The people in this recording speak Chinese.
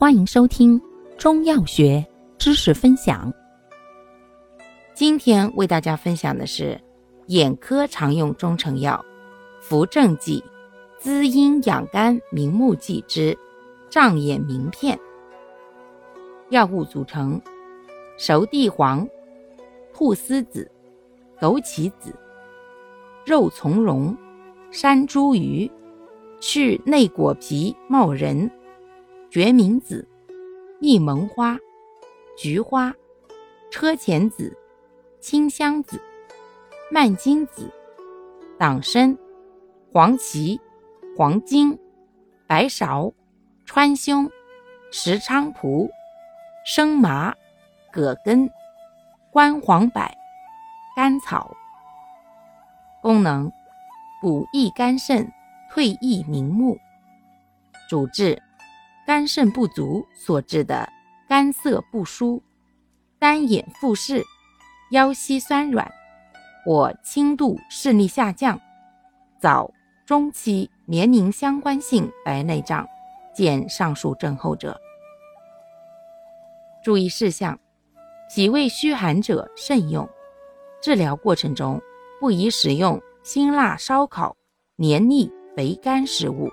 欢迎收听中药学知识分享。今天为大家分享的是眼科常用中成药扶正剂滋阴养肝明目剂之障眼明片。药物组成：熟地黄、菟丝子、枸杞子、肉苁蓉、山茱萸、去内果皮冒仁。决明子、益蒙花、菊花、车前子、清香子、蔓荆子、党参、黄芪、黄精、白芍、川芎、石菖蒲、生麻、葛根、关黄柏、甘草。功能：补益肝肾，退翳明目。主治。肝肾不足所致的肝涩不舒、单眼复视、腰膝酸软或轻度视力下降、早中期年龄相关性白内障，见上述症候者。注意事项：脾胃虚寒者慎用。治疗过程中不宜食用辛辣烧烤、黏腻肥甘食物。